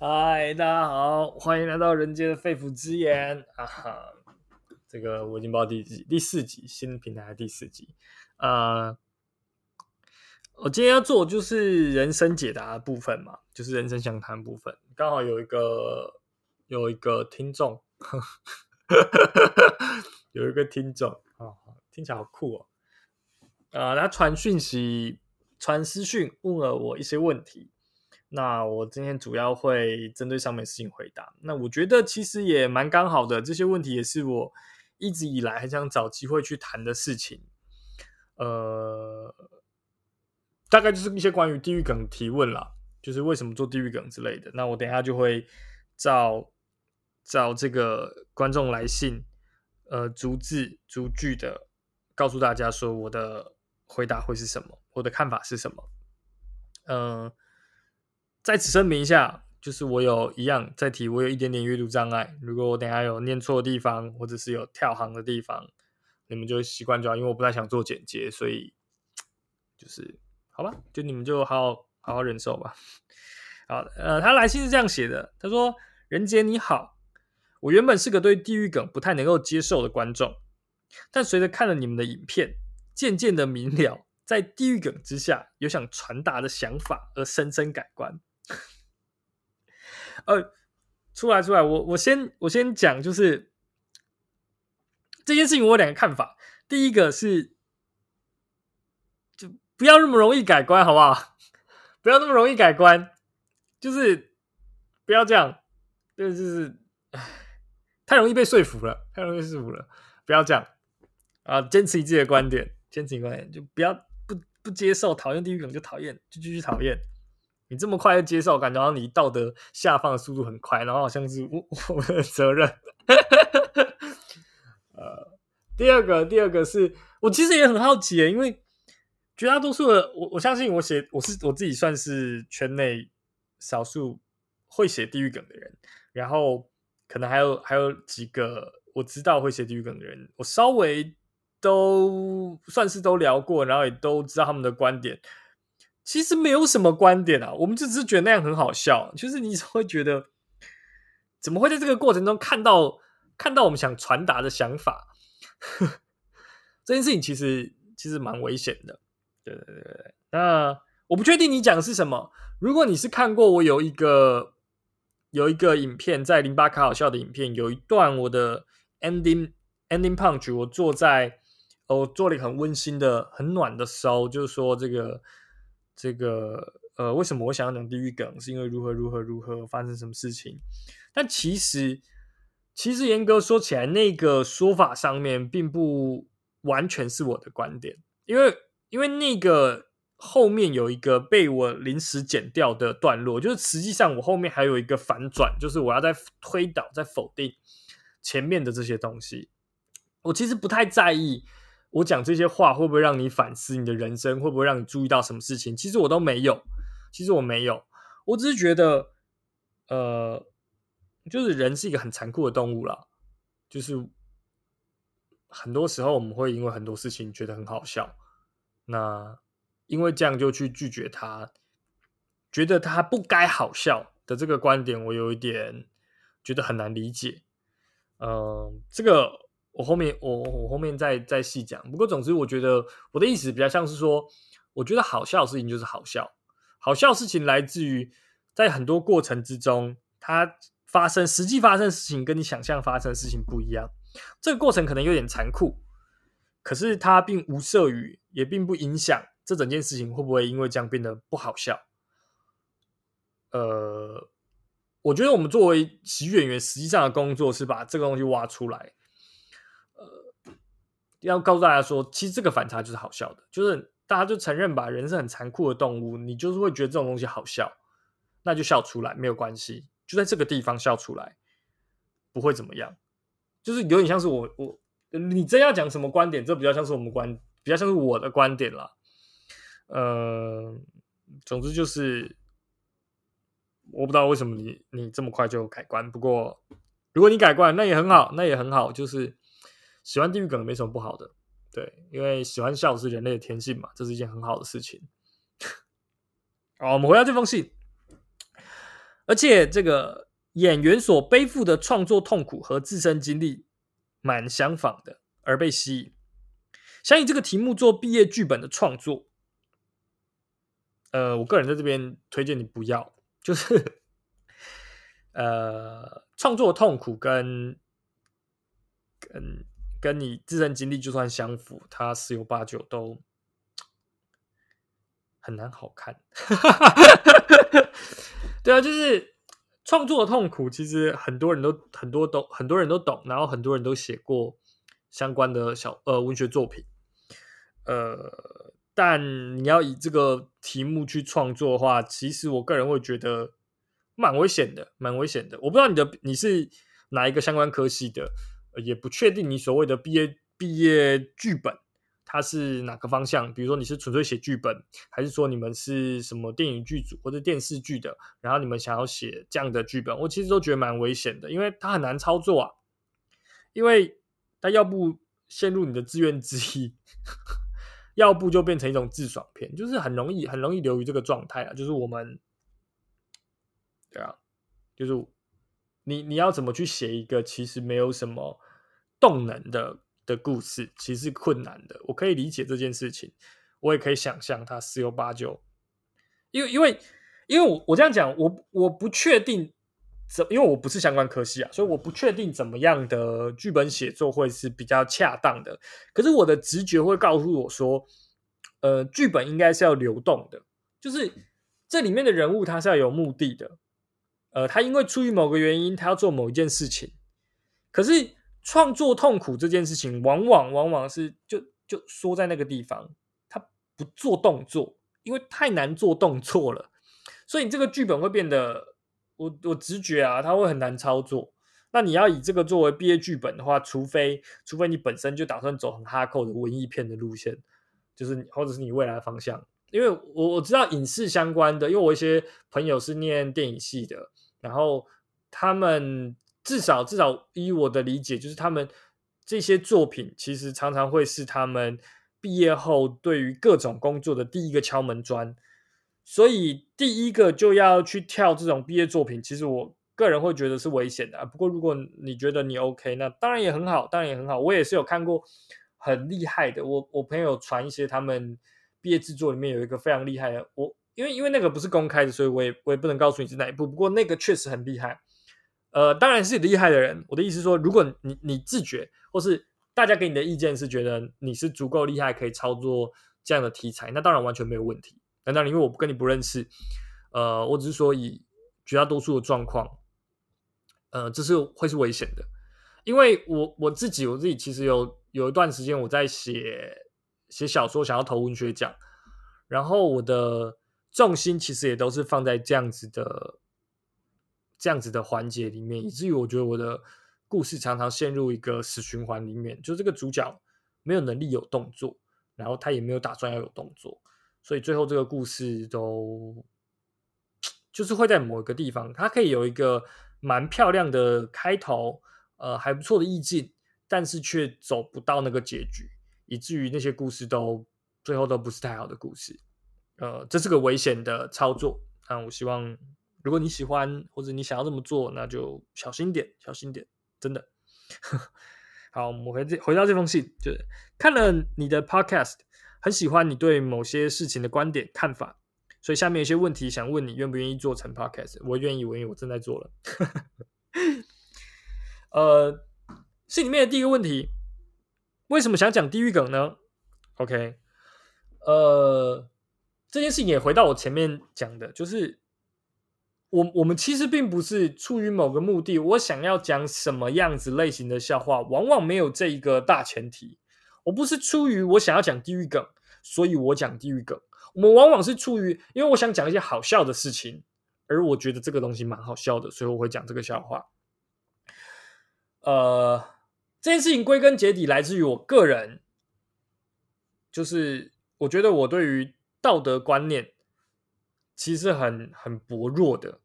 嗨，大家好，欢迎来到人间的肺腑之言啊哈！这个我已经报第几第四集，新平台的第四集啊。我今天要做就是人生解答部分嘛，就是人生详谈部分。刚好有一个有一个听众，有一个听众啊，听起来好酷哦。啊，他传讯息、传私讯问了我一些问题。那我今天主要会针对上面事情回答。那我觉得其实也蛮刚好的，这些问题也是我一直以来很想找机会去谈的事情。呃，大概就是一些关于地狱梗提问啦，就是为什么做地狱梗之类的。那我等一下就会照照这个观众来信，呃，逐字逐句的告诉大家说我的回答会是什么，我的看法是什么。嗯。在此声明一下，就是我有一样在提，我有一点点阅读障碍。如果我等下有念错的地方，或者是有跳行的地方，你们就习惯就好，因为我不太想做剪接，所以就是好吧，就你们就好好好好忍受吧。好，呃，他来信是这样写的，他说：“任杰你好，我原本是个对地狱梗不太能够接受的观众，但随着看了你们的影片，渐渐的明了，在地狱梗之下有想传达的想法，而深深改观。”呃，出来出来，我我先我先讲，就是这件事情，我有两个看法。第一个是，就不要那么容易改观，好不好？不要那么容易改观，就是不要这样，就是就是太容易被说服了，太容易被说服了，不要这样啊！坚持自己的观点，坚持观点，就不要不不接受，讨厌地狱梗就讨厌，就继续讨厌。你这么快就接受，感觉好像你道德下放的速度很快，然后好像是我 我的责任。呃，第二个，第二个是我其实也很好奇，因为绝大多数的我我相信我写我是我自己算是圈内少数会写地狱梗的人，然后可能还有还有几个我知道会写地狱梗的人，我稍微都算是都聊过，然后也都知道他们的观点。其实没有什么观点啊，我们就只是觉得那样很好笑。就是你 会觉得，怎么会在这个过程中看到看到我们想传达的想法？这件事情其实其实蛮危险的。对对对对。那我不确定你讲的是什么。如果你是看过我有一个有一个影片，在零八卡好笑的影片，有一段我的 ending ending punch，我坐在我做了一个很温馨的、很暖的收，就是说这个。这个呃，为什么我想要讲地狱梗？是因为如何如何如何发生什么事情？但其实，其实严格说起来，那个说法上面并不完全是我的观点，因为因为那个后面有一个被我临时剪掉的段落，就是实际上我后面还有一个反转，就是我要在推导、在否定前面的这些东西。我其实不太在意。我讲这些话会不会让你反思你的人生？会不会让你注意到什么事情？其实我都没有，其实我没有，我只是觉得，呃，就是人是一个很残酷的动物了，就是很多时候我们会因为很多事情觉得很好笑，那因为这样就去拒绝他，觉得他不该好笑的这个观点，我有一点觉得很难理解。嗯，这个。我后面我我后面再再细讲，不过总之我觉得我的意思比较像是说，我觉得好笑的事情就是好笑，好笑的事情来自于在很多过程之中，它发生实际发生的事情跟你想象发生的事情不一样，这个过程可能有点残酷，可是它并无涉于，也并不影响这整件事情会不会因为这样变得不好笑。呃，我觉得我们作为喜剧演员，实际上的工作是把这个东西挖出来。要告诉大家说，其实这个反差就是好笑的，就是大家就承认吧，人是很残酷的动物，你就是会觉得这种东西好笑，那就笑出来没有关系，就在这个地方笑出来，不会怎么样，就是有点像是我我你真要讲什么观点，这比较像是我们观，比较像是我的观点啦。呃，总之就是我不知道为什么你你这么快就改观，不过如果你改观，那也很好，那也很好，就是。喜欢地狱梗没什么不好的，对，因为喜欢笑是人类的天性嘛，这是一件很好的事情。好，我们回到这封信。而且这个演员所背负的创作痛苦和自身经历蛮相仿的，而被吸引。想以这个题目做毕业剧本的创作，呃，我个人在这边推荐你不要，就是 呃，创作痛苦跟跟跟你自身经历就算相符，它十有八九都很难好看。对啊，就是创作的痛苦，其实很多人都很多都很多人都懂，然后很多人都写过相关的小呃文学作品。呃，但你要以这个题目去创作的话，其实我个人会觉得蛮危险的，蛮危险的。我不知道你的你是哪一个相关科系的，也不确定你所谓的毕业毕业剧本它是哪个方向。比如说你是纯粹写剧本，还是说你们是什么电影剧组或者电视剧的，然后你们想要写这样的剧本，我其实都觉得蛮危险的，因为它很难操作啊。因为它要不陷入你的自怨自艾。要不就变成一种自爽片，就是很容易很容易流于这个状态啊。就是我们，对啊，就是你你要怎么去写一个其实没有什么动能的的故事，其实是困难的。我可以理解这件事情，我也可以想象它十有八九，因为因为因为我我这样讲，我我不确定。怎？因为我不是相关科系啊，所以我不确定怎么样的剧本写作会是比较恰当的。可是我的直觉会告诉我说，呃，剧本应该是要流动的，就是这里面的人物他是要有目的的。呃，他因为出于某个原因，他要做某一件事情。可是创作痛苦这件事情，往往往往是就就缩在那个地方，他不做动作，因为太难做动作了，所以你这个剧本会变得。我我直觉啊，它会很难操作。那你要以这个作为毕业剧本的话，除非除非你本身就打算走很哈扣的文艺片的路线，就是或者是你未来的方向。因为我我知道影视相关的，因为我一些朋友是念电影系的，然后他们至少至少依我的理解，就是他们这些作品其实常常会是他们毕业后对于各种工作的第一个敲门砖。所以第一个就要去跳这种毕业作品，其实我个人会觉得是危险的。不过如果你觉得你 OK，那当然也很好，当然也很好。我也是有看过很厉害的，我我朋友传一些他们毕业制作里面有一个非常厉害的。我因为因为那个不是公开的，所以我也我也不能告诉你是哪一部。不过那个确实很厉害。呃，当然是厉害的人。我的意思说，如果你你自觉，或是大家给你的意见是觉得你是足够厉害，可以操作这样的题材，那当然完全没有问题。难道因为我跟你不认识，呃，我只是说以绝大多数的状况，呃，这是会是危险的，因为我我自己我自己其实有有一段时间我在写写小说，想要投文学奖，然后我的重心其实也都是放在这样子的这样子的环节里面，以至于我觉得我的故事常常陷入一个死循环里面，就这个主角没有能力有动作，然后他也没有打算要有动作。所以最后这个故事都就是会在某一个地方，它可以有一个蛮漂亮的开头，呃，还不错的意境，但是却走不到那个结局，以至于那些故事都最后都不是太好的故事。呃，这是个危险的操作。那我希望，如果你喜欢或者你想要这么做，那就小心点，小心点，真的。好，我们回这回到这封信，就是看了你的 podcast。很喜欢你对某些事情的观点看法，所以下面有些问题想问你，愿不愿意做成 podcast？我愿意，我愿意我正在做了。呃，信里面的第一个问题，为什么想讲地狱梗呢？OK，呃，这件事情也回到我前面讲的，就是我我们其实并不是出于某个目的，我想要讲什么样子类型的笑话，往往没有这一个大前提。我不是出于我想要讲地狱梗，所以我讲地狱梗。我们往往是出于，因为我想讲一些好笑的事情，而我觉得这个东西蛮好笑的，所以我会讲这个笑话。呃，这件事情归根结底来自于我个人，就是我觉得我对于道德观念其实很很薄弱的，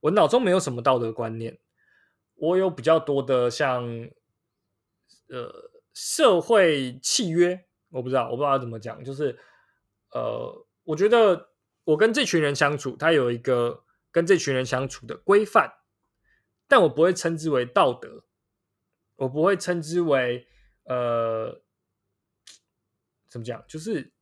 我脑中没有什么道德观念，我有比较多的像，呃。社会契约，我不知道，我不知道怎么讲，就是，呃，我觉得我跟这群人相处，他有一个跟这群人相处的规范，但我不会称之为道德，我不会称之为呃，怎么讲？就是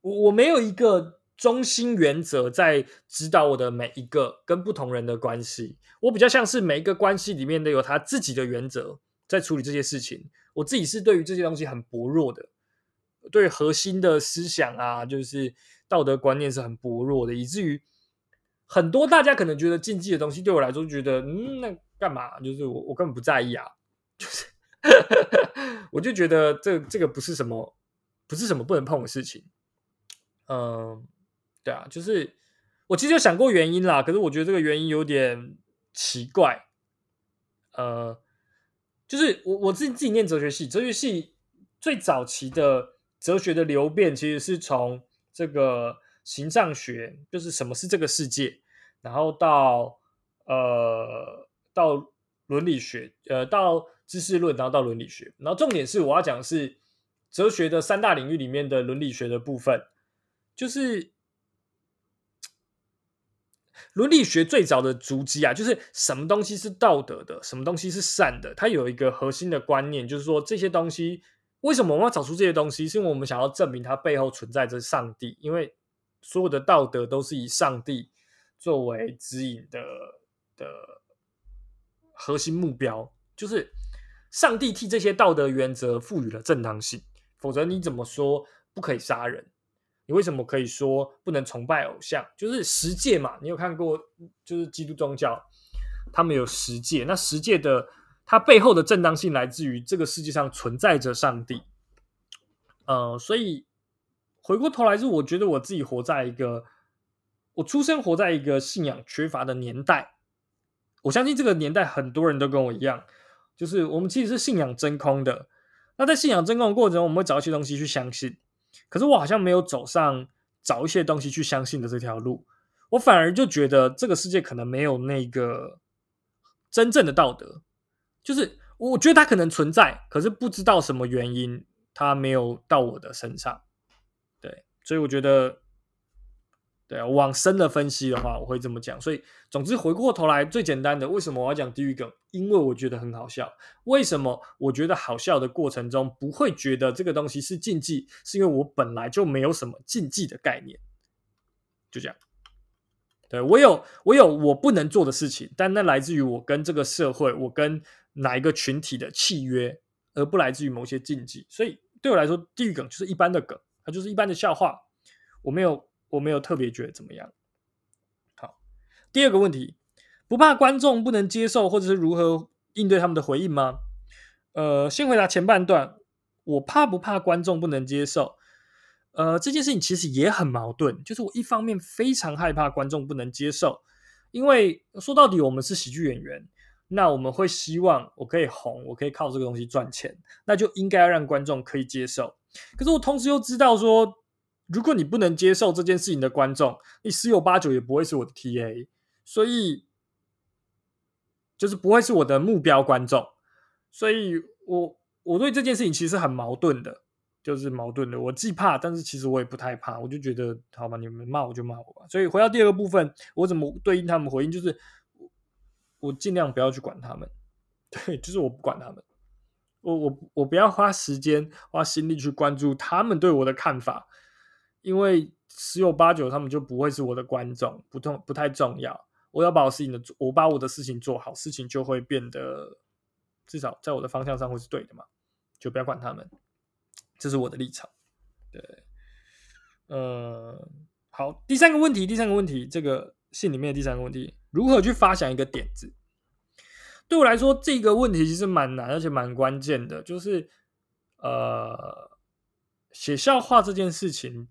我我没有一个中心原则在指导我的每一个跟不同人的关系，我比较像是每一个关系里面都有他自己的原则在处理这些事情。我自己是对于这些东西很薄弱的，对核心的思想啊，就是道德观念是很薄弱的，以至于。很多大家可能觉得禁忌的东西，对我来说觉得，嗯，那干嘛？就是我我根本不在意啊，就是 我就觉得这这个不是什么，不是什么不能碰的事情。嗯，对啊，就是我其实有想过原因啦，可是我觉得这个原因有点奇怪。呃，就是我我自己自己念哲学系，哲学系最早期的哲学的流变，其实是从这个。形上学就是什么是这个世界，然后到呃到伦理学，呃到知识论，然后到伦理学，然后重点是我要讲的是哲学的三大领域里面的伦理学的部分，就是伦理学最早的足迹啊，就是什么东西是道德的，什么东西是善的，它有一个核心的观念，就是说这些东西为什么我们要找出这些东西，是因为我们想要证明它背后存在着上帝，因为。所有的道德都是以上帝作为指引的的核心目标，就是上帝替这些道德原则赋予了正当性。否则，你怎么说不可以杀人？你为什么可以说不能崇拜偶像？就是十诫嘛。你有看过？就是基督宗教，他们有十诫。那十诫的它背后的正当性来自于这个世界上存在着上帝。呃，所以。回过头来，是我觉得我自己活在一个我出生活在一个信仰缺乏的年代。我相信这个年代很多人都跟我一样，就是我们其实是信仰真空的。那在信仰真空的过程中，我们会找一些东西去相信。可是我好像没有走上找一些东西去相信的这条路。我反而就觉得这个世界可能没有那个真正的道德。就是我觉得它可能存在，可是不知道什么原因，它没有到我的身上。对所以我觉得，对啊，往深的分析的话，我会这么讲。所以，总之回过头来，最简单的，为什么我要讲地狱梗？因为我觉得很好笑。为什么我觉得好笑的过程中不会觉得这个东西是禁忌？是因为我本来就没有什么禁忌的概念。就这样，对我有我有我不能做的事情，但那来自于我跟这个社会，我跟哪一个群体的契约，而不来自于某些禁忌。所以对我来说，地狱梗就是一般的梗。它就是一般的笑话，我没有，我没有特别觉得怎么样。好，第二个问题，不怕观众不能接受，或者是如何应对他们的回应吗？呃，先回答前半段，我怕不怕观众不能接受？呃，这件事情其实也很矛盾，就是我一方面非常害怕观众不能接受，因为说到底我们是喜剧演员，那我们会希望我可以红，我可以靠这个东西赚钱，那就应该要让观众可以接受。可是我同时又知道说，如果你不能接受这件事情的观众，你十有八九也不会是我的 T A，所以就是不会是我的目标观众。所以我我对这件事情其实很矛盾的，就是矛盾的。我既怕，但是其实我也不太怕。我就觉得，好吧，你们骂我就骂我吧。所以回到第二个部分，我怎么对应他们回应？就是我尽量不要去管他们，对，就是我不管他们。我我我不要花时间花心力去关注他们对我的看法，因为十有八九他们就不会是我的观众，不重不太重要。我要把我事情的我把我的事情做好，事情就会变得至少在我的方向上会是对的嘛，就不要管他们，这是我的立场。对，呃，好，第三个问题，第三个问题，这个信里面的第三个问题，如何去发想一个点子？对我来说，这个问题其实蛮难，而且蛮关键的。就是，呃，写笑话这件事情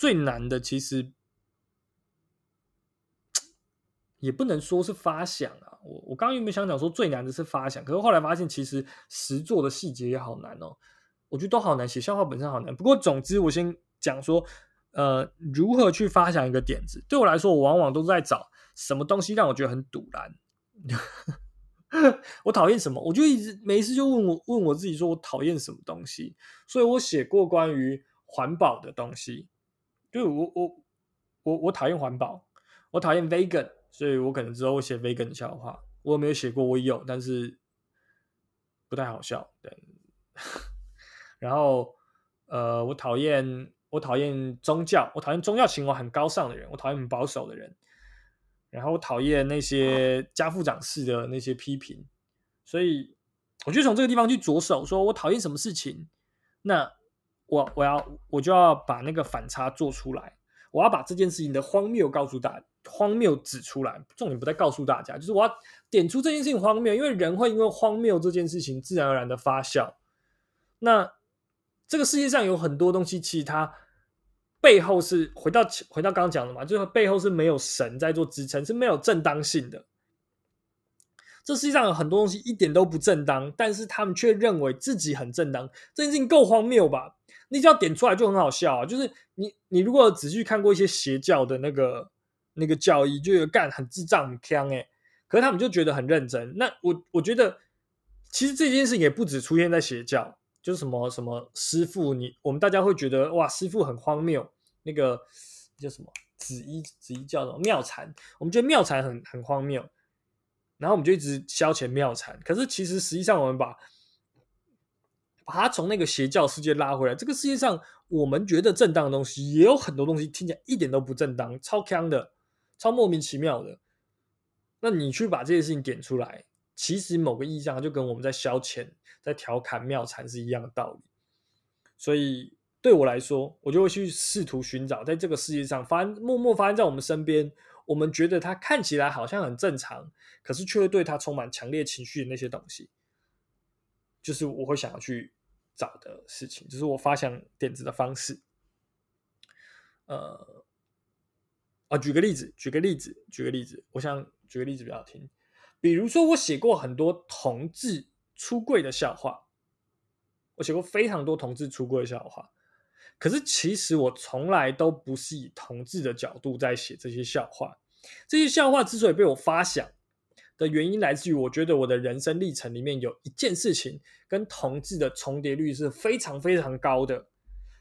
最难的，其实也不能说是发想啊。我我刚刚有没有想讲说最难的是发想？可是后来发现，其实实做的细节也好难哦。我觉得都好难，写笑话本身好难。不过，总之我先讲说，呃，如何去发想一个点子？对我来说，我往往都在找什么东西让我觉得很堵然。我讨厌什么？我就一直每一次就问我问我自己，说我讨厌什么东西？所以我写过关于环保的东西，就我我我我讨厌环保，我讨厌 vegan，所以我可能之后会写 vegan 的笑话。我有没有写过？我有，但是不太好笑。对，然后呃，我讨厌我讨厌宗教，我讨厌宗教情怀很高尚的人，我讨厌很保守的人。然后我讨厌那些家父长式的那些批评。所以我就从这个地方去着手，说我讨厌什么事情，那我我要我就要把那个反差做出来，我要把这件事情的荒谬告诉大荒谬指出来。重点不在告诉大家，就是我要。点出这件事情荒谬，因为人会因为荒谬这件事情自然而然的发笑。那这个世界上有很多东西，其实它背后是回到回到刚刚讲的嘛，就是背后是没有神在做支撑，是没有正当性的。这世界上有很多东西一点都不正当，但是他们却认为自己很正当。这件事情够荒谬吧？你只要点出来就很好笑啊！就是你你如果仔细看过一些邪教的那个那个教义，就有干很智障很坑哎。可是他们就觉得很认真。那我我觉得，其实这件事也不止出现在邪教，就是什么什么师傅，你我们大家会觉得哇，师傅很荒谬。那个叫什么紫衣紫衣叫什么妙禅，我们觉得妙禅很很荒谬，然后我们就一直消遣妙禅。可是其实实际上，我们把把他从那个邪教世界拉回来，这个世界上我们觉得正当的东西，也有很多东西听起来一点都不正当，超坑的，超莫名其妙的。那你去把这些事情点出来，其实某个意义上就跟我们在消遣、在调侃妙禅是一样的道理。所以对我来说，我就会去试图寻找，在这个世界上发默默发生在我们身边，我们觉得它看起来好像很正常，可是却会对它充满强烈情绪的那些东西，就是我会想要去找的事情，就是我发想点子的方式。呃，啊，举个例子，举个例子，举个例子，我想。举个例子比较好听，比如说我写过很多同志出柜的笑话，我写过非常多同志出柜的笑话，可是其实我从来都不是以同志的角度在写这些笑话。这些笑话之所以被我发想的原因，来自于我觉得我的人生历程里面有一件事情跟同志的重叠率是非常非常高的，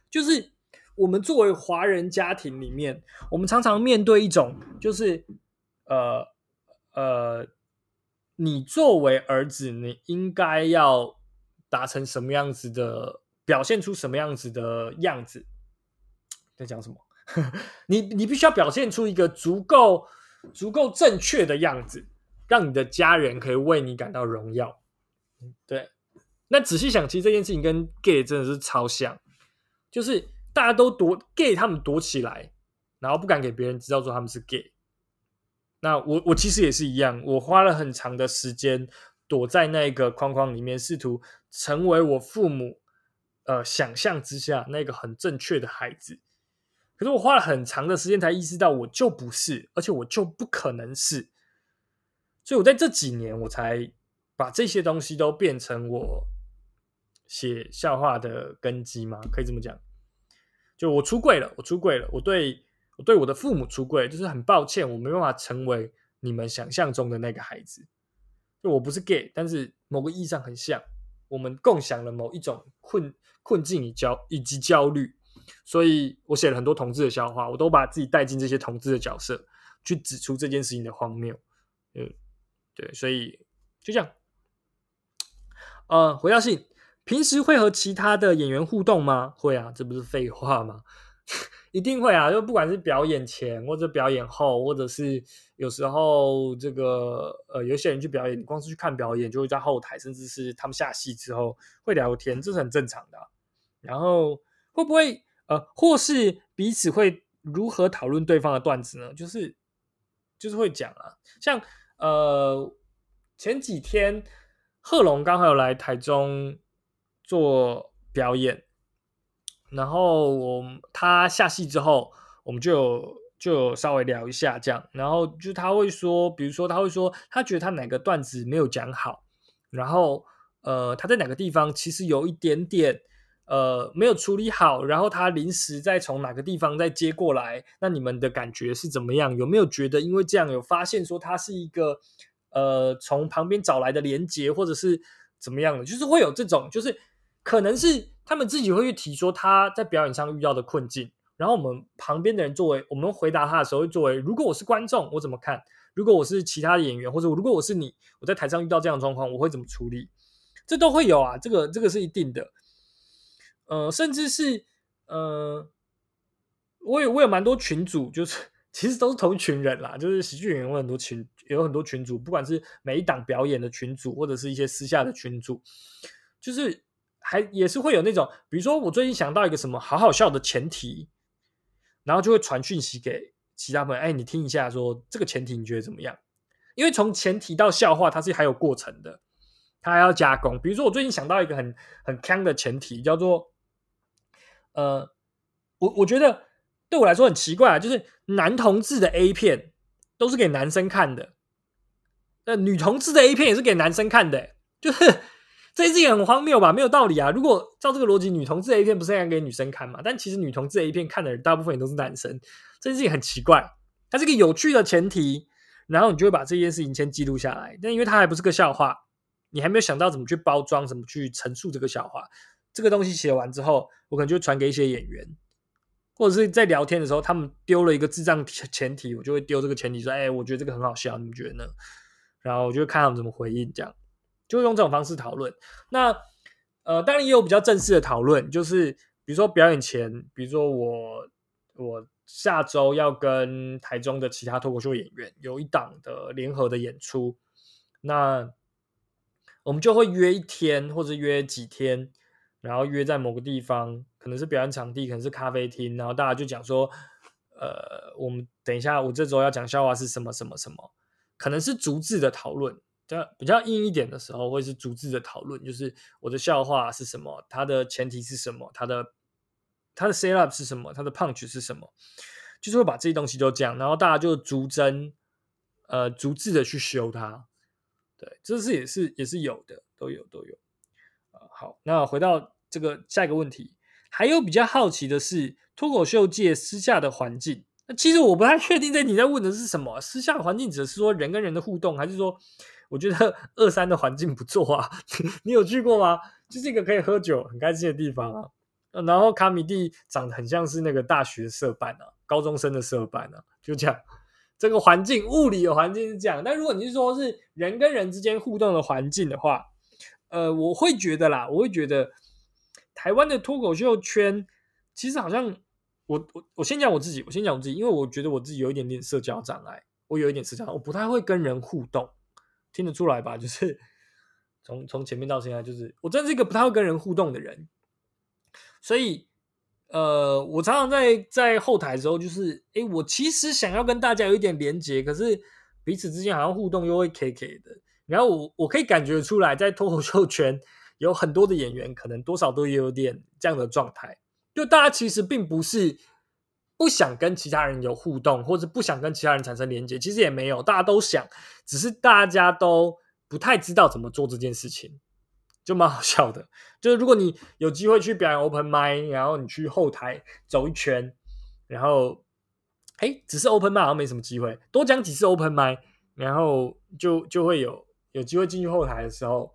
就是我们作为华人家庭里面，我们常常面对一种就是呃。呃，你作为儿子，你应该要达成什么样子的，表现出什么样子的样子？在讲什么？你你必须要表现出一个足够足够正确的样子，让你的家人可以为你感到荣耀。对，那仔细想，其实这件事情跟 gay 真的是超像，就是大家都躲 gay，他们躲起来，然后不敢给别人知道说他们是 gay。那我我其实也是一样，我花了很长的时间躲在那个框框里面，试图成为我父母呃想象之下那个很正确的孩子。可是我花了很长的时间才意识到，我就不是，而且我就不可能是。所以我在这几年，我才把这些东西都变成我写笑话的根基嘛，可以这么讲。就我出柜了，我出柜了，我对。我对我的父母出柜，就是很抱歉，我没办法成为你们想象中的那个孩子。就我不是 gay，但是某个意义上很像，我们共享了某一种困困境与焦以及焦虑。所以我写了很多同志的笑话，我都把自己带进这些同志的角色，去指出这件事情的荒谬。嗯，对，所以就这样。呃，回到信，平时会和其他的演员互动吗？会啊，这不是废话吗？一定会啊！就不管是表演前，或者表演后，或者是有时候这个呃，有些人去表演，光是去看表演，就会在后台，甚至是他们下戏之后会聊天，这是很正常的。然后会不会呃，或是彼此会如何讨论对方的段子呢？就是就是会讲啊，像呃前几天贺龙刚好有来台中做表演。然后我他下戏之后，我们就就稍微聊一下这样。然后就他会说，比如说他会说，他觉得他哪个段子没有讲好，然后呃他在哪个地方其实有一点点呃没有处理好，然后他临时再从哪个地方再接过来，那你们的感觉是怎么样？有没有觉得因为这样有发现说他是一个呃从旁边找来的连接，或者是怎么样的？就是会有这种，就是可能是。他们自己会去提说他在表演上遇到的困境，然后我们旁边的人作为我们回答他的时候，作为如果我是观众，我怎么看？如果我是其他的演员，或者如果我是你，我在台上遇到这样的状况，我会怎么处理？这都会有啊，这个这个是一定的。呃，甚至是呃，我有我有蛮多群组，就是其实都是同一群人啦，就是喜剧演员有很多群，有很多群组，不管是每一档表演的群组，或者是一些私下的群组，就是还也是会有那种，比如说我最近想到一个什么好好笑的前提，然后就会传讯息给其他朋友，哎，你听一下，说这个前提你觉得怎么样？因为从前提到笑话，它是还有过程的，它还要加工。比如说我最近想到一个很很坑的前提，叫做。呃，我我觉得对我来说很奇怪啊，就是男同志的 A 片都是给男生看的，那女同志的 A 片也是给男生看的，就是这件事情很荒谬吧？没有道理啊！如果照这个逻辑，女同志的 A 片不是应该给女生看嘛？但其实女同志的 A 片看的人大部分也都是男生，这件事情很奇怪。它是个有趣的前提，然后你就会把这件事情先记录下来。但因为它还不是个笑话，你还没有想到怎么去包装，怎么去陈述这个笑话。这个东西写完之后，我可能就传给一些演员，或者是在聊天的时候，他们丢了一个智障前提，我就会丢这个前提说：“哎，我觉得这个很好笑，你们觉得呢？”然后我就看他们怎么回应，这样就用这种方式讨论。那呃，当然也有比较正式的讨论，就是比如说表演前，比如说我我下周要跟台中的其他脱口秀演员有一档的联合的演出，那我们就会约一天或者约几天。然后约在某个地方，可能是表演场地，可能是咖啡厅，然后大家就讲说，呃，我们等一下，我这周要讲笑话是什么什么什么，可能是逐字的讨论，这比较硬一点的时候，会是逐字的讨论，就是我的笑话是什么，它的前提是什么，它的它的 set up 是什么，它的 punch 是什么，就是会把这些东西都讲，然后大家就逐帧，呃，逐字的去修它，对，这是也是也是有的，都有都有。好，那回到这个下一个问题，还有比较好奇的是脱口秀界私下的环境。那其实我不太确定，在你在问的是什么？私下的环境指的是说人跟人的互动，还是说我觉得 二三的环境不错啊？你有去过吗？就是一个可以喝酒很开心的地方啊。然后卡米蒂长得很像是那个大学社办啊，高中生的社办啊，就这样。这个环境物理的环境是这样，但如果你是说是人跟人之间互动的环境的话。呃，我会觉得啦，我会觉得台湾的脱口秀圈其实好像，我我我先讲我自己，我先讲我自己，因为我觉得我自己有一点点社交障碍，我有一点社交，我不太会跟人互动，听得出来吧？就是从从前面到现在，就是我真是一个不太会跟人互动的人，所以呃，我常常在在后台的时候，就是哎，我其实想要跟大家有一点连接，可是彼此之间好像互动又会 K K 的。然后我我可以感觉出来，在脱口秀圈有很多的演员，可能多少都有点这样的状态。就大家其实并不是不想跟其他人有互动，或者不想跟其他人产生连接，其实也没有，大家都想，只是大家都不太知道怎么做这件事情，就蛮好笑的。就是如果你有机会去表演 open m i 然后你去后台走一圈，然后哎，只是 open m i 好像没什么机会，多讲几次 open m i 然后就就会有。有机会进去后台的时候，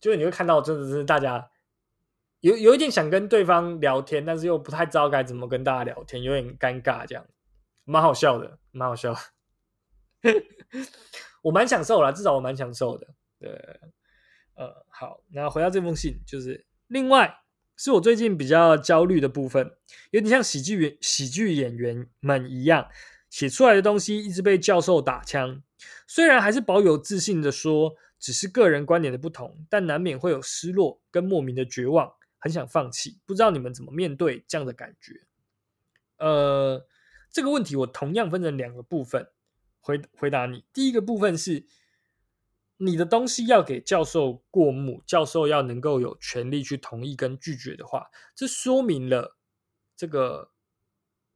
就是你会看到，真的是大家有有一点想跟对方聊天，但是又不太知道该怎么跟大家聊天，有点尴尬，这样蛮好笑的，蛮好笑。我蛮享受啦，至少我蛮享受的。对，呃，好，那回到这封信，就是另外是我最近比较焦虑的部分，有点像喜剧喜剧演员们一样。写出来的东西一直被教授打枪，虽然还是保有自信的说只是个人观点的不同，但难免会有失落跟莫名的绝望，很想放弃。不知道你们怎么面对这样的感觉？呃，这个问题我同样分成两个部分回回答你。第一个部分是你的东西要给教授过目，教授要能够有权利去同意跟拒绝的话，这说明了这个。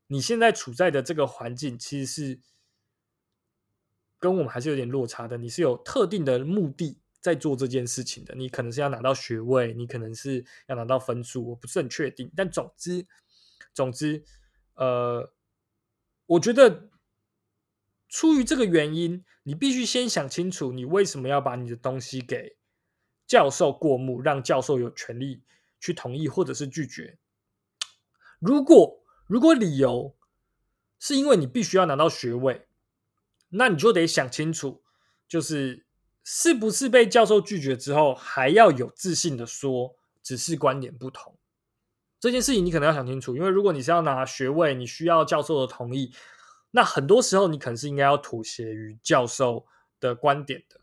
你现在处在的这个环境，其实是跟我们还是有点落差的。你是有特定的目的在做这件事情的，你可能是要拿到学位，你可能是要拿到分数，我不是很确定。但总之，总之，呃，我觉得出于这个原因，你必须先想清楚，你为什么要把你的东西给教授过目，让教授有权利去同意或者是拒绝。如果如果理由是因为你必须要拿到学位，那你就得想清楚，就是是不是被教授拒绝之后，还要有自信的说，只是观点不同。这件事情你可能要想清楚，因为如果你是要拿学位，你需要教授的同意，那很多时候你可能是应该要妥协于教授的观点的。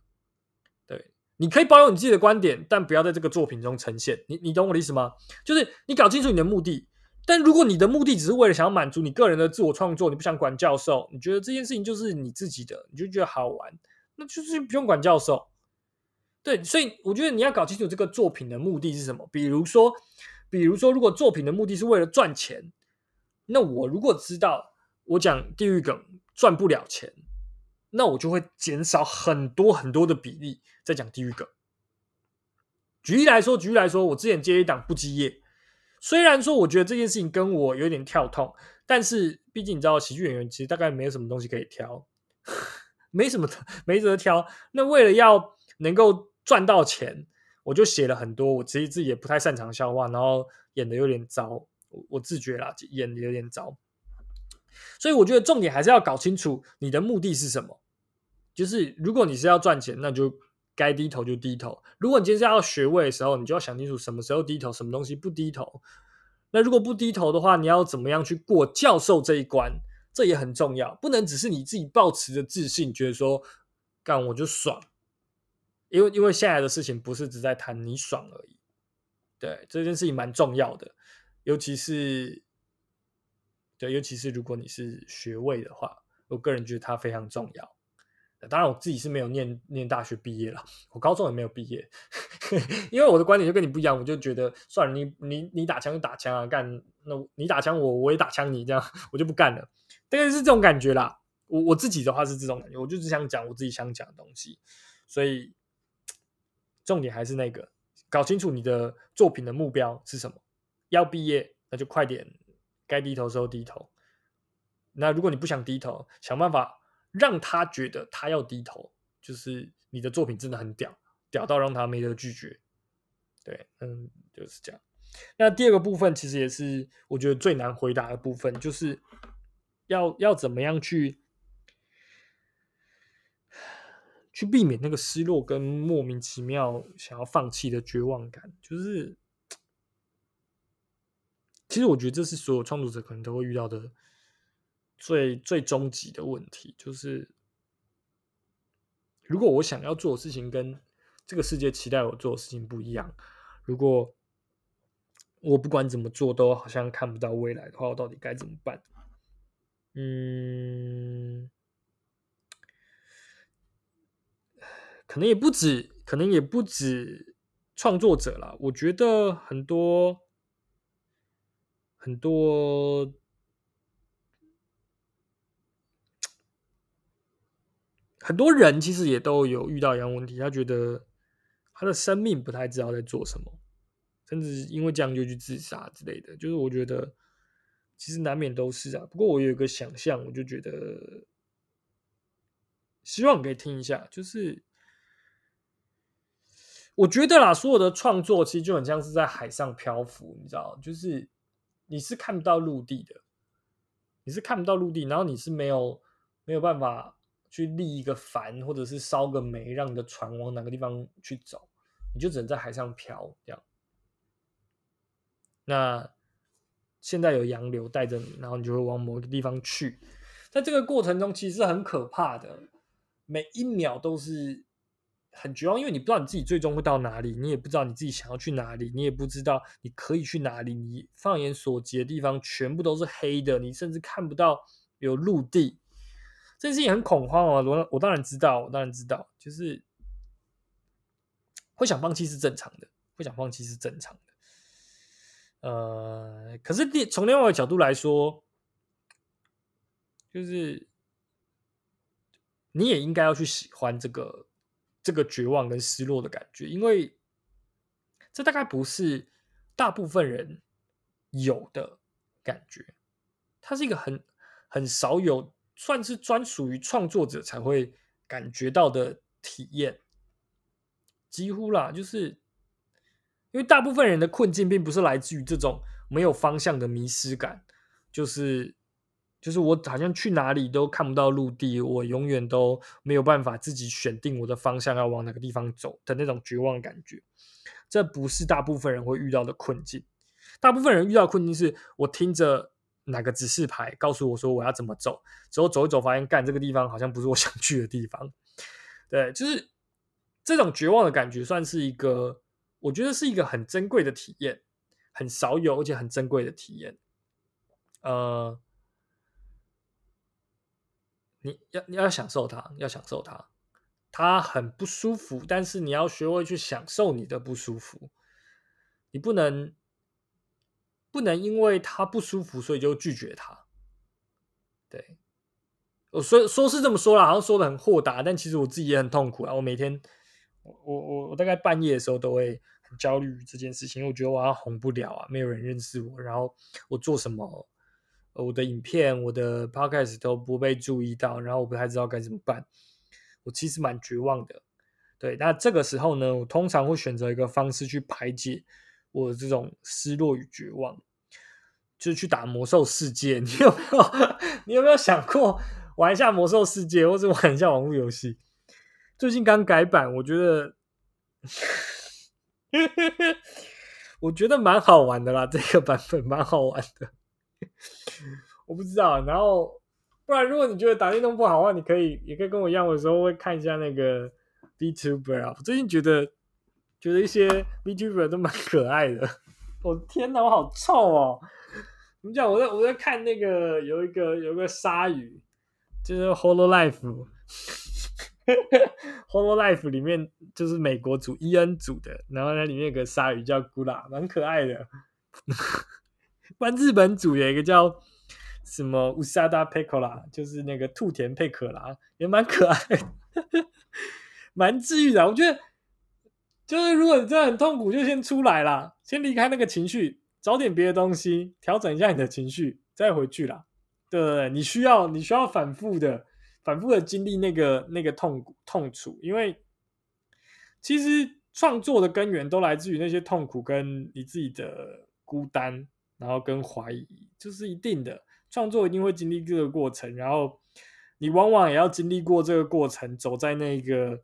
对，你可以保有你自己的观点，但不要在这个作品中呈现。你你懂我的意思吗？就是你搞清楚你的目的。但如果你的目的只是为了想要满足你个人的自我创作，你不想管教授，你觉得这件事情就是你自己的，你就觉得好玩，那就是不用管教授。对，所以我觉得你要搞清楚这个作品的目的是什么。比如说。比如说，如果作品的目的是为了赚钱，那我如果知道我讲地狱梗赚不了钱，那我就会减少很多很多的比例在讲地狱梗。举例来说，举例来说，我之前接一档不积业，虽然说我觉得这件事情跟我有点跳痛，但是毕竟你知道，喜剧演员其实大概没有什么东西可以挑，没什么没得挑。那为了要能够赚到钱。我就写了很多，我其实自己也不太擅长笑话，然后演的有点糟，我我自觉啦，演的有点糟。所以我觉得重点还是要搞清楚你的目的是什么。就是如果你是要赚钱，那就该低头就低头；如果你今天是要学位的时候，你就要想清楚什么时候低头，什么东西不低头。那如果不低头的话，你要怎么样去过教授这一关？这也很重要，不能只是你自己抱持着自信，觉得说干我就爽。因为因为现在的事情不是只在谈你爽而已，对这件事情蛮重要的，尤其是对，尤其是如果你是学位的话，我个人觉得它非常重要。当然，我自己是没有念念大学毕业了，我高中也没有毕业，因为我的观点就跟你不一样，我就觉得算了，你你你打枪就打枪啊，干那你打枪我我也打枪你，这样 我就不干了，大概是这种感觉啦。我我自己的话是这种感觉，我就只想讲我自己想讲的东西，所以。重点还是那个，搞清楚你的作品的目标是什么。要毕业，那就快点，该低头时候低头。那如果你不想低头，想办法让他觉得他要低头，就是你的作品真的很屌，屌到让他没得拒绝。对，嗯，就是这样。那第二个部分其实也是我觉得最难回答的部分，就是要要怎么样去。去避免那个失落跟莫名其妙想要放弃的绝望感，就是其实我觉得这是所有创作者可能都会遇到的最最终极的问题，就是如果我想要做的事情跟这个世界期待我做的事情不一样，如果我不管怎么做都好像看不到未来的话，我到底该怎么办？嗯。可能也不止，可能也不止创作者了。我觉得很多很多很多人其实也都有遇到一样问题，他觉得他的生命不太知道在做什么，甚至因为这样就去自杀之类的。就是我觉得其实难免都是啊。不过我有一个想象，我就觉得希望可以听一下，就是。我觉得啦，所有的创作其实就很像是在海上漂浮，你知道，就是你是看不到陆地的，你是看不到陆地，然后你是没有没有办法去立一个帆，或者是烧个煤，让你的船往哪个地方去走，你就只能在海上漂这样。那现在有洋流带着你，然后你就会往某个地方去，在这个过程中其实很可怕的，每一秒都是。很绝望，因为你不知道你自己最终会到哪里，你也不知道你自己想要去哪里，你也不知道你可以去哪里。你放眼所及的地方全部都是黑的，你甚至看不到有陆地，这件事情很恐慌啊！我我当然知道，我当然知道，就是会想放弃是正常的，会想放弃是正常的。呃，可是第从另外一个角度来说，就是你也应该要去喜欢这个。这个绝望跟失落的感觉，因为这大概不是大部分人有的感觉，它是一个很很少有，算是专属于创作者才会感觉到的体验。几乎啦，就是因为大部分人的困境并不是来自于这种没有方向的迷失感，就是就是我好像去哪里都看不到陆地，我永远都没有办法自己选定我的方向要往哪个地方走的那种绝望感觉。这不是大部分人会遇到的困境。大部分人遇到困境是我听着哪个指示牌告诉我说我要怎么走，之后走一走发现干这个地方好像不是我想 去的地方。对，就是这种绝望的感觉，算是一个我觉得是一个很珍贵的体验，很少有而且很珍贵的体验。呃，你要你要享受它，要享受它。它很不舒服，但是你要学会去享受你的不舒服。你不能不能因为他不舒服，所以就拒绝他。对，我说说是这么说啦，好像说的很豁达，但其实我自己也很痛苦啊。我每天，我我我大概半夜的时候都会很焦虑这件事情，因为我觉得我要红不了啊，没有人认识我，然后我做什么。我的影片、我的 podcast 都不被注意到，然后我不太知道该怎么办。我其实蛮绝望的。对，那这个时候呢，我通常会选择一个方式去排解我这种失落与绝望，就是去打魔兽世界。你有没有？你有没有想过玩一下魔兽世界，或者玩一下网络游戏？最近刚改版，我觉得，我觉得蛮好玩的啦。这个版本蛮好玩的。我不知道，然后不然，如果你觉得打电动不好的话，你可以也可以跟我一样，有时候会看一下那个 VTuber 啊。我最近觉得觉得一些 VTuber 都蛮可爱的。我天哪，我好臭哦！怎么讲？我在我在看那个有一个有一个鲨鱼，就是 Hollow Life，Hollow Life 里面就是美国组 EN 组的，然后那里面有个鲨鱼叫 Gula，蛮可爱的。关日本组有一个叫什么乌萨达佩克拉，就是那个兔田佩可拉，也蛮可爱，蛮治愈的。我觉得，就是如果你真的很痛苦，就先出来啦，先离开那个情绪，找点别的东西调整一下你的情绪，再回去啦。对不对？你需要你需要反复的、反复的经历那个那个痛苦痛楚，因为其实创作的根源都来自于那些痛苦跟你自己的孤单。然后跟怀疑，就是一定的创作一定会经历这个过程，然后你往往也要经历过这个过程，走在那个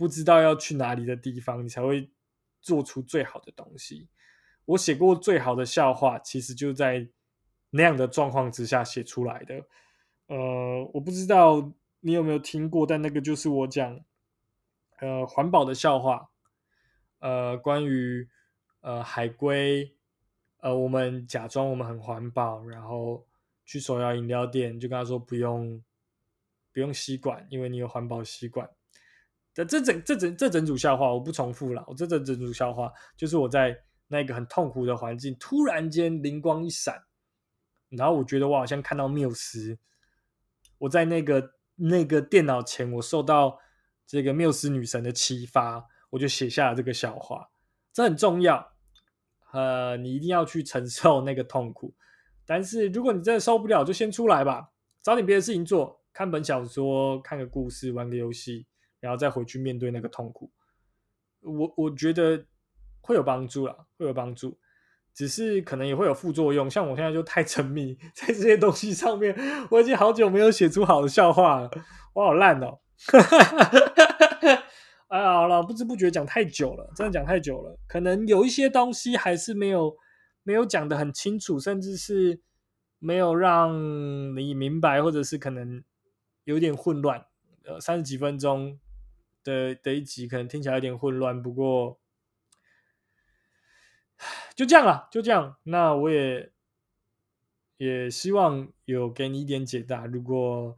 不知道要去哪里的地方，你才会做出最好的东西。我写过最好的笑话，其实就在那样的状况之下写出来的。呃，我不知道你有没有听过，但那个就是我讲呃环保的笑话，呃，关于呃海龟。呃，我们假装我们很环保，然后去手摇饮料店就跟他说不用不用吸管，因为你有环保吸管。这这整这整这整组笑话我不重复了，我这整整组笑话就是我在那个很痛苦的环境，突然间灵光一闪，然后我觉得我好像看到缪斯，我在那个那个电脑前，我受到这个缪斯女神的启发，我就写下了这个笑话，这很重要。呃，你一定要去承受那个痛苦，但是如果你真的受不了，就先出来吧，找点别的事情做，看本小说，看个故事，玩个游戏，然后再回去面对那个痛苦。我我觉得会有帮助了，会有帮助，只是可能也会有副作用。像我现在就太沉迷 在这些东西上面，我已经好久没有写出好的笑话了，我好烂哦。哎呀，好了，不知不觉讲太久了，真的讲太久了，可能有一些东西还是没有没有讲的很清楚，甚至是没有让你明白，或者是可能有点混乱。呃，三十几分钟的的一集，可能听起来有点混乱，不过就这样了，就这样。那我也也希望有给你一点解答。如果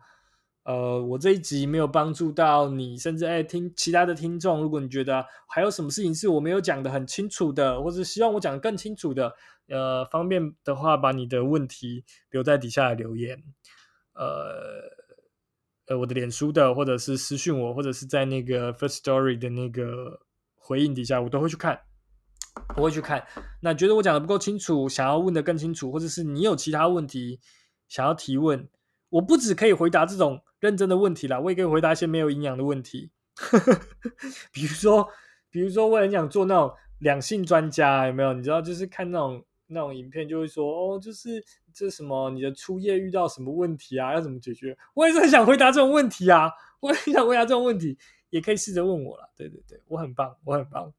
呃，我这一集没有帮助到你，甚至哎，听其他的听众，如果你觉得还有什么事情是我没有讲的很清楚的，或者希望我讲的更清楚的，呃，方便的话，把你的问题留在底下留言，呃，呃，我的脸书的，或者是私讯我，或者是在那个 First Story 的那个回应底下，我都会去看，我会去看。那觉得我讲的不够清楚，想要问的更清楚，或者是你有其他问题想要提问。我不只可以回答这种认真的问题啦，我也可以回答一些没有营养的问题。比如说，比如说，我很想做那种两性专家，有没有？你知道，就是看那种那种影片，就会说哦，就是这什么你的初夜遇到什么问题啊？要怎么解决？我也是很想回答这种问题啊，我也很想回答这种问题，也可以试着问我了。对对对，我很棒，我很棒。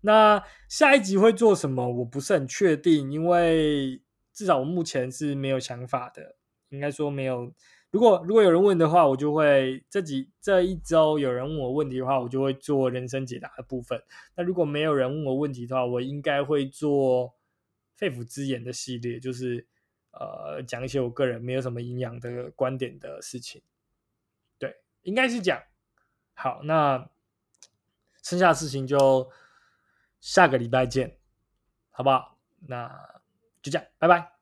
那下一集会做什么？我不是很确定，因为至少我目前是没有想法的。应该说没有。如果如果有人问的话，我就会这几这一周有人问我问题的话，我就会做人生解答的部分。那如果没有人问我问题的话，我应该会做肺腑之言的系列，就是呃讲一些我个人没有什么营养的观点的事情。对，应该是讲好。那剩下的事情就下个礼拜见，好不好？那就这样，拜拜。